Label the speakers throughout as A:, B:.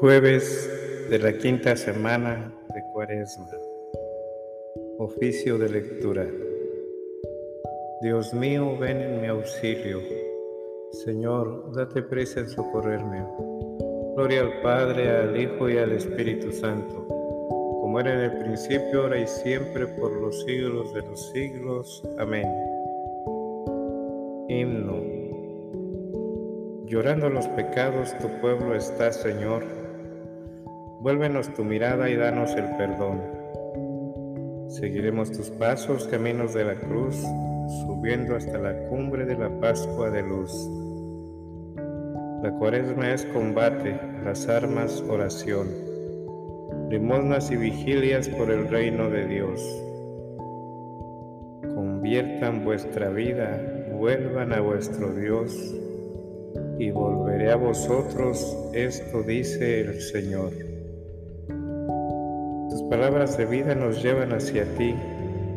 A: Jueves de la quinta semana de Cuaresma. Oficio de lectura. Dios mío, ven en mi auxilio. Señor, date prisa en socorrerme. Gloria al Padre, al Hijo y al Espíritu Santo, como era en el principio, ahora y siempre, por los siglos de los siglos. Amén. Himno. Llorando los pecados tu pueblo está, Señor. Vuélvenos tu mirada y danos el perdón. Seguiremos tus pasos, caminos de la cruz, subiendo hasta la cumbre de la Pascua de luz. La cuaresma es combate, las armas oración, limosnas y vigilias por el reino de Dios. Conviertan vuestra vida, vuelvan a vuestro Dios y volveré a vosotros, esto dice el Señor. Palabras de vida nos llevan hacia ti,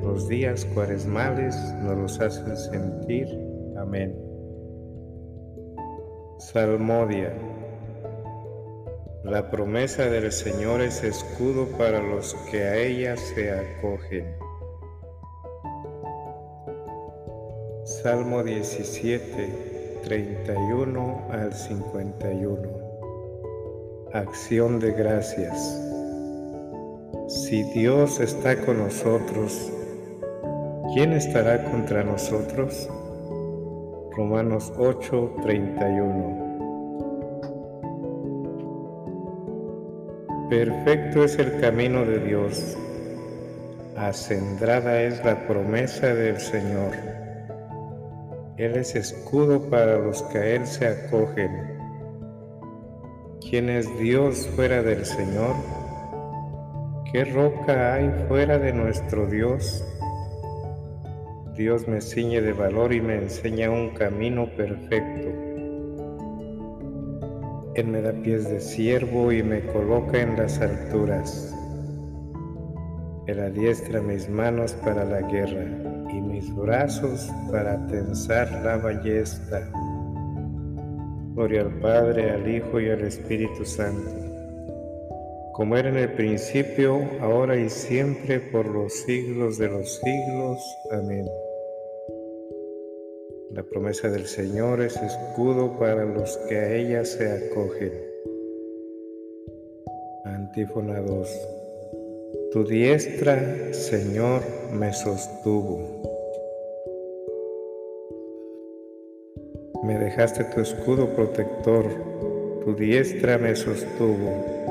A: los días cuaresmales nos los hacen sentir. Amén. Salmodia. La promesa del Señor es escudo para los que a ella se acogen. Salmo 17 31 al 51. Acción de gracias. Si Dios está con nosotros, ¿quién estará contra nosotros? Romanos 8, 31. Perfecto es el camino de Dios, acendrada es la promesa del Señor. Él es escudo para los que a Él se acogen. ¿Quién es Dios fuera del Señor? ¿Qué roca hay fuera de nuestro Dios? Dios me ciñe de valor y me enseña un camino perfecto. Él me da pies de siervo y me coloca en las alturas. Él adiestra mis manos para la guerra y mis brazos para tensar la ballesta. Gloria al Padre, al Hijo y al Espíritu Santo, como era en el principio, ahora y siempre, por los siglos de los siglos. Amén. La promesa del Señor es escudo para los que a ella se acogen. Antífona 2. Tu diestra, Señor, me sostuvo. Me dejaste tu escudo protector, tu diestra me sostuvo.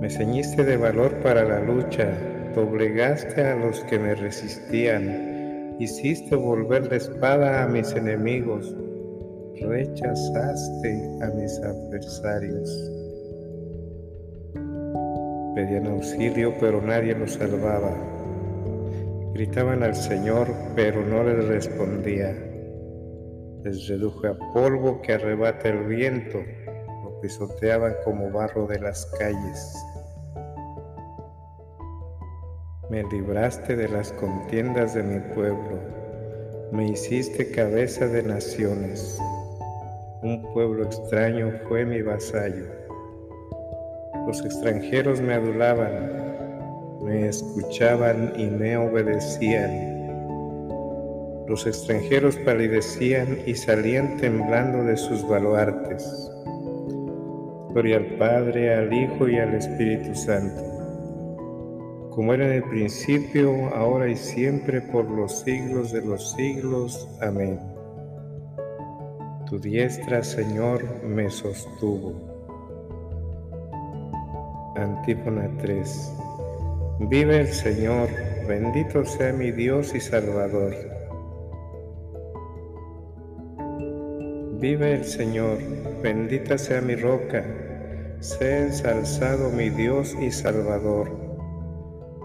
A: Me ceñiste de valor para la lucha, doblegaste a los que me resistían, hiciste volver la espada a mis enemigos, rechazaste a mis adversarios. Pedían auxilio, pero nadie los salvaba. Gritaban al Señor, pero no les respondía. Les reduje a polvo que arrebata el viento, lo pisoteaban como barro de las calles. Me libraste de las contiendas de mi pueblo, me hiciste cabeza de naciones. Un pueblo extraño fue mi vasallo los extranjeros me adulaban, me escuchaban y me obedecían. Los extranjeros palidecían y salían temblando de sus baluartes. Gloria al Padre, al Hijo y al Espíritu Santo, como era en el principio, ahora y siempre, por los siglos de los siglos. Amén. Tu diestra, Señor, me sostuvo. Antífona 3. Vive el Señor, bendito sea mi Dios y Salvador. Vive el Señor, bendita sea mi roca, Sea ensalzado mi Dios y Salvador,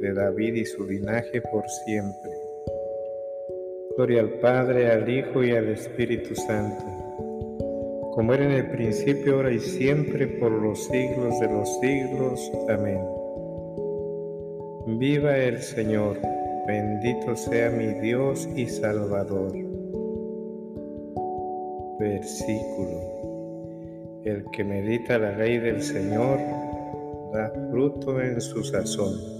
A: de David y su linaje por siempre. Gloria al Padre, al Hijo y al Espíritu Santo, como era en el principio, ahora y siempre, por los siglos de los siglos. Amén. Viva el Señor. Bendito sea mi Dios y Salvador. Versículo. El que medita la ley del Señor da fruto en su sazón.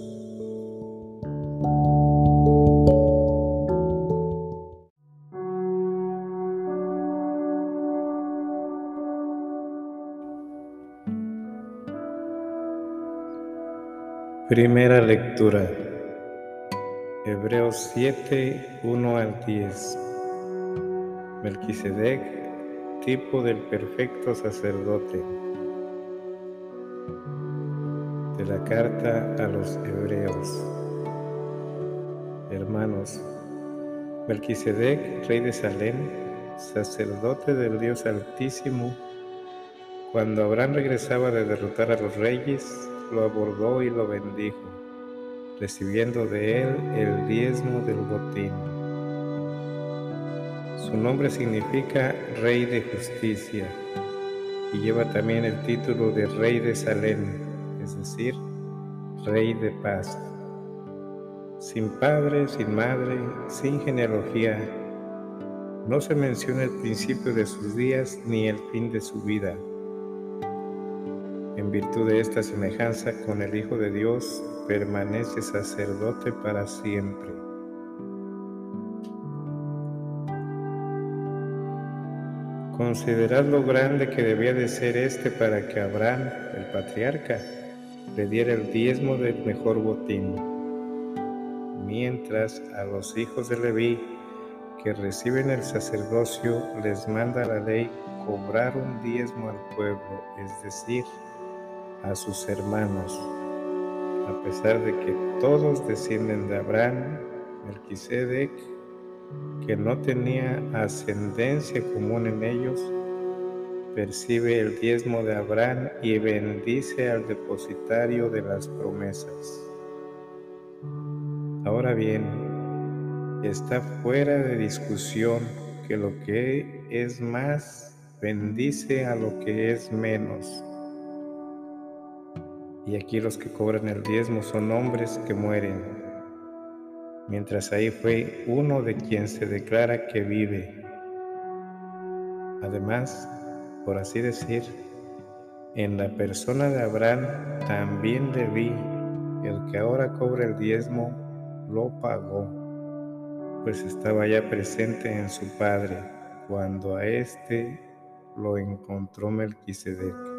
A: Primera lectura. Hebreos 7, 1 al 10. Melquisedec, tipo del perfecto sacerdote. De la carta a los Hebreos. Hermanos, Melquisedec, rey de Salem, sacerdote del Dios Altísimo, cuando Abraham regresaba de derrotar a los reyes, lo abordó y lo bendijo recibiendo de él el diezmo del botín. Su nombre significa Rey de Justicia y lleva también el título de Rey de Salem, es decir, Rey de Paz. Sin padre, sin madre, sin genealogía, no se menciona el principio de sus días ni el fin de su vida. En virtud de esta semejanza con el Hijo de Dios, permanece sacerdote para siempre. Considerad lo grande que debía de ser este para que Abraham, el patriarca, le diera el diezmo del mejor botín, mientras a los hijos de Leví que reciben el sacerdocio les manda la ley cobrar un diezmo al pueblo, es decir, a sus hermanos a pesar de que todos descienden de Abraham, Melquisedec, que no tenía ascendencia común en ellos, percibe el diezmo de Abraham y bendice al depositario de las promesas. Ahora bien, está fuera de discusión que lo que es más bendice a lo que es menos y aquí los que cobran el diezmo son hombres que mueren, mientras ahí fue uno de quien se declara que vive. Además, por así decir, en la persona de Abraham también le vi, el que ahora cobra el diezmo lo pagó, pues estaba ya presente en su padre cuando a éste lo encontró Melquisedec.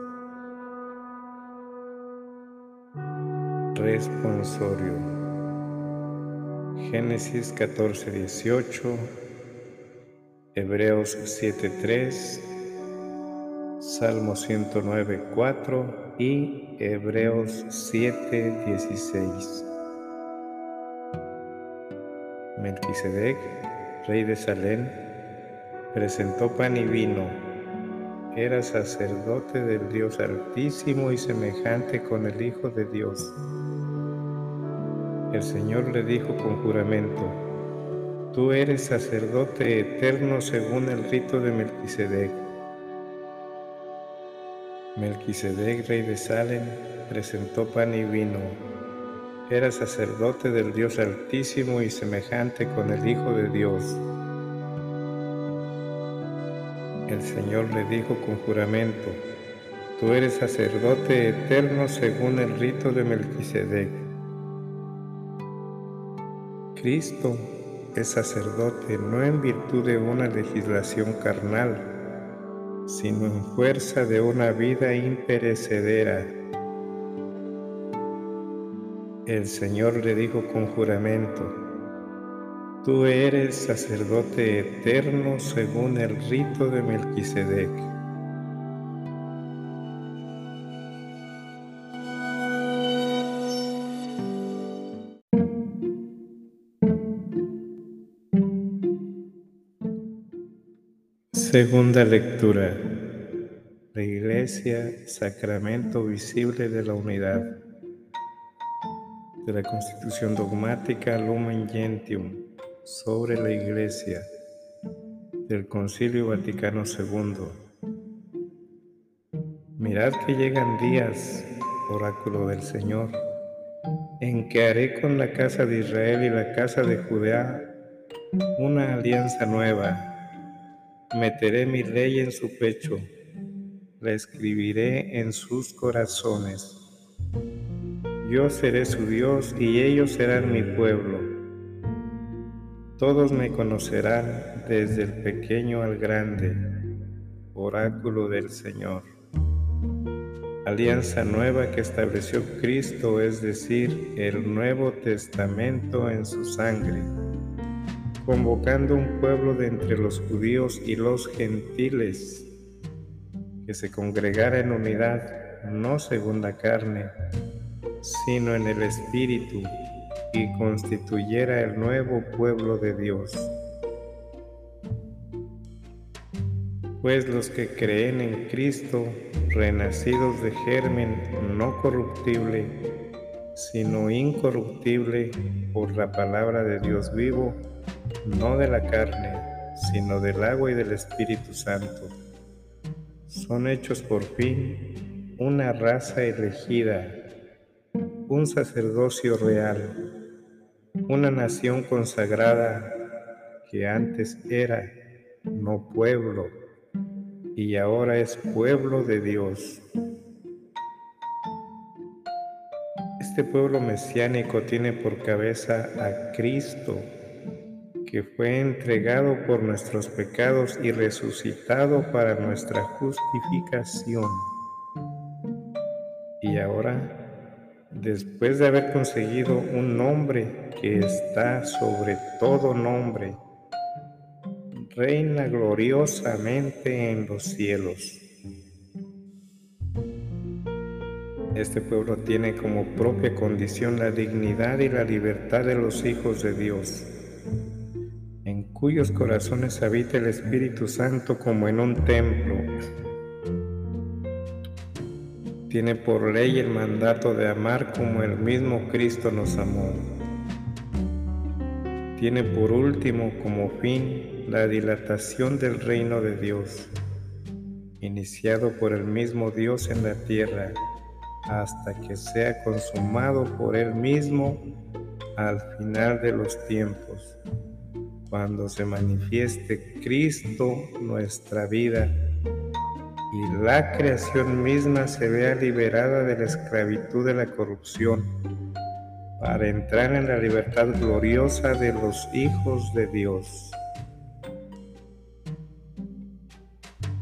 A: Responsorio. Génesis 14, 18, Hebreos 7, 3, Salmo 109, 4 y Hebreos 7, 16. Melquisedec, rey de Salem, presentó pan y vino era sacerdote del Dios Altísimo y semejante con el Hijo de Dios. El Señor le dijo con juramento, Tú eres sacerdote eterno según el rito de Melquisedec. Melquisedec, rey de Salem, presentó pan y vino. Era sacerdote del Dios Altísimo y semejante con el Hijo de Dios. El Señor le dijo con juramento, Tú eres sacerdote eterno según el rito de Melquisedec. Cristo es sacerdote no en virtud de una legislación carnal, sino en fuerza de una vida imperecedera. El Señor le dijo con juramento, Tú eres sacerdote eterno según el rito de Melquisedec. Segunda lectura. La Iglesia, sacramento visible de la unidad. De la Constitución dogmática Lumen Gentium sobre la Iglesia del Concilio Vaticano II. Mirad que llegan días, oráculo del Señor, en que haré con la casa de Israel y la casa de Judea una alianza nueva Meteré mi ley en su pecho, la escribiré en sus corazones. Yo seré su Dios y ellos serán mi pueblo. Todos me conocerán desde el pequeño al grande, oráculo del Señor. Alianza nueva que estableció Cristo, es decir, el Nuevo Testamento en su sangre convocando un pueblo de entre los judíos y los gentiles, que se congregara en unidad, no según la carne, sino en el Espíritu, y constituyera el nuevo pueblo de Dios. Pues los que creen en Cristo, renacidos de germen no corruptible, sino incorruptible por la palabra de Dios vivo, no de la carne, sino del agua y del Espíritu Santo. Son hechos por fin una raza elegida, un sacerdocio real, una nación consagrada que antes era no pueblo y ahora es pueblo de Dios. Este pueblo mesiánico tiene por cabeza a Cristo que fue entregado por nuestros pecados y resucitado para nuestra justificación. Y ahora, después de haber conseguido un nombre que está sobre todo nombre, reina gloriosamente en los cielos. Este pueblo tiene como propia condición la dignidad y la libertad de los hijos de Dios cuyos corazones habita el Espíritu Santo como en un templo. Tiene por ley el mandato de amar como el mismo Cristo nos amó. Tiene por último como fin la dilatación del reino de Dios, iniciado por el mismo Dios en la tierra, hasta que sea consumado por Él mismo al final de los tiempos cuando se manifieste Cristo nuestra vida y la creación misma se vea liberada de la esclavitud de la corrupción para entrar en la libertad gloriosa de los hijos de Dios.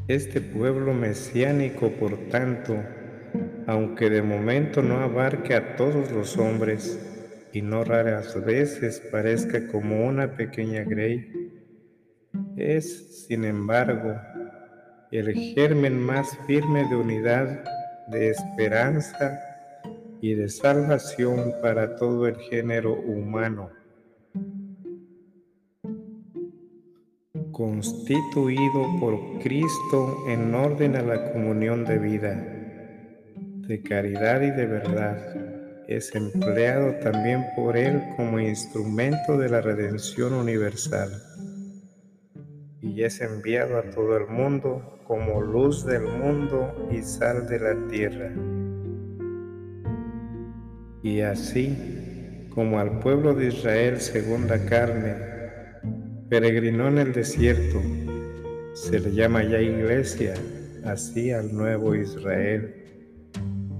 A: Este pueblo mesiánico, por tanto, aunque de momento no abarque a todos los hombres, y no raras veces parezca como una pequeña grey, es, sin embargo, el germen más firme de unidad, de esperanza y de salvación para todo el género humano. constituido por Cristo en orden a la comunión de vida, de caridad y de verdad es empleado también por Él como instrumento de la redención universal y es enviado a todo el mundo como luz del mundo y sal de la tierra. Y así como al pueblo de Israel según la carne, peregrinó en el desierto, se le llama ya iglesia, así al nuevo Israel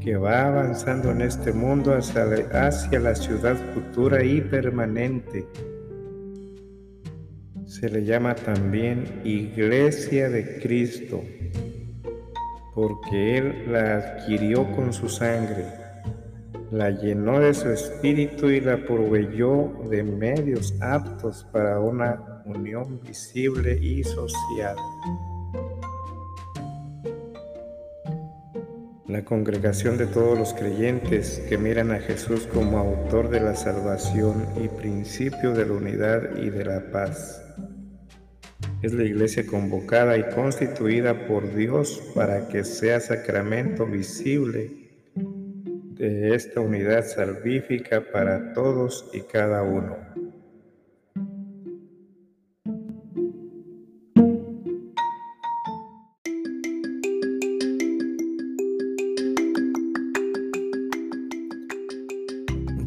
A: que va avanzando en este mundo hacia, la ciudad futura y permanente. Se le llama también Iglesia de Cristo, porque Él la adquirió con su sangre, la llenó de su espíritu y la proveyó de medios aptos para una unión visible y social. La congregación de todos los creyentes que miran a Jesús como autor de la salvación y principio de la unidad y de la paz. Es la iglesia convocada y constituida por Dios para que sea sacramento visible de esta unidad salvífica para todos y cada uno.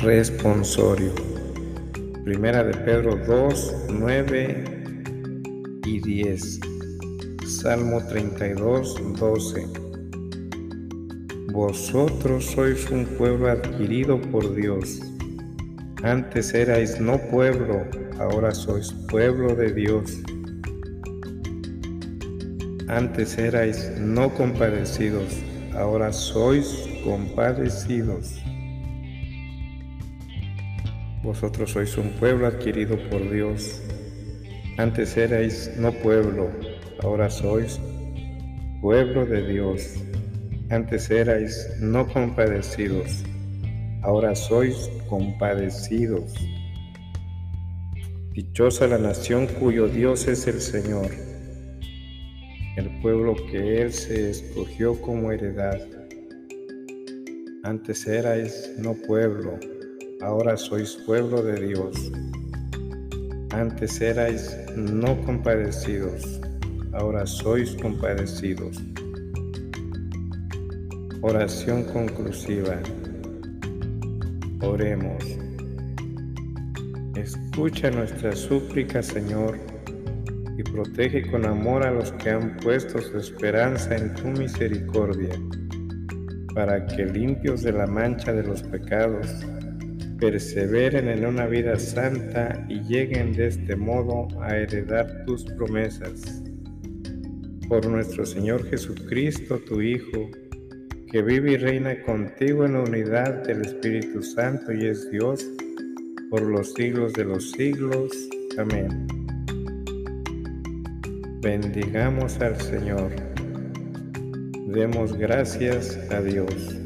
A: Responsorio. Primera de Pedro 2, 9 y 10. Salmo 32, 12. Vosotros sois un pueblo adquirido por Dios. Antes erais no pueblo, ahora sois pueblo de Dios. Antes erais no compadecidos, ahora sois compadecidos. Vosotros sois un pueblo adquirido por Dios. Antes erais no pueblo, ahora sois pueblo de Dios. Antes erais no compadecidos, ahora sois compadecidos. Dichosa la nación cuyo Dios es el Señor, el pueblo que Él se escogió como heredad. Antes erais no pueblo, ahora sois pueblo de Dios. Antes erais no compadecidos, ahora sois compadecidos. Oración conclusiva. Oremos. Escucha nuestra súplica, Señor, y protege con amor a los que han puesto su esperanza en tu misericordia, para que limpios de la mancha de los pecados, perseveren en una vida santa y lleguen de este modo a heredar tus promesas. Por nuestro Señor Jesucristo, tu Hijo, que vive y reina contigo en la unidad del Espíritu Santo y es Dios por los siglos de los siglos. Amén. Bendigamos al Señor. Demos gracias a Dios.